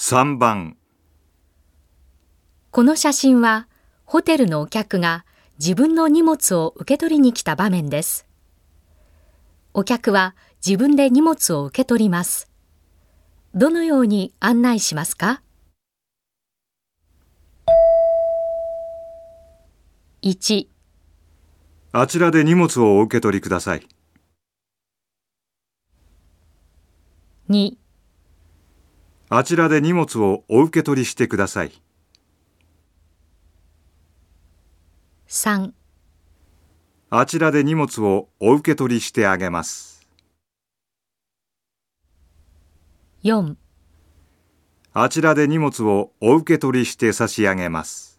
3番この写真はホテルのお客が自分の荷物を受け取りに来た場面です。お客は自分で荷物を受け取ります。どのように案内しますか ?1、あちらで荷物をお受け取りください。2、あちらで荷物をお受け取りしてください。3あちらで荷物をお受け取りしてあげます。4あちらで荷物をお受け取りして差し上げます。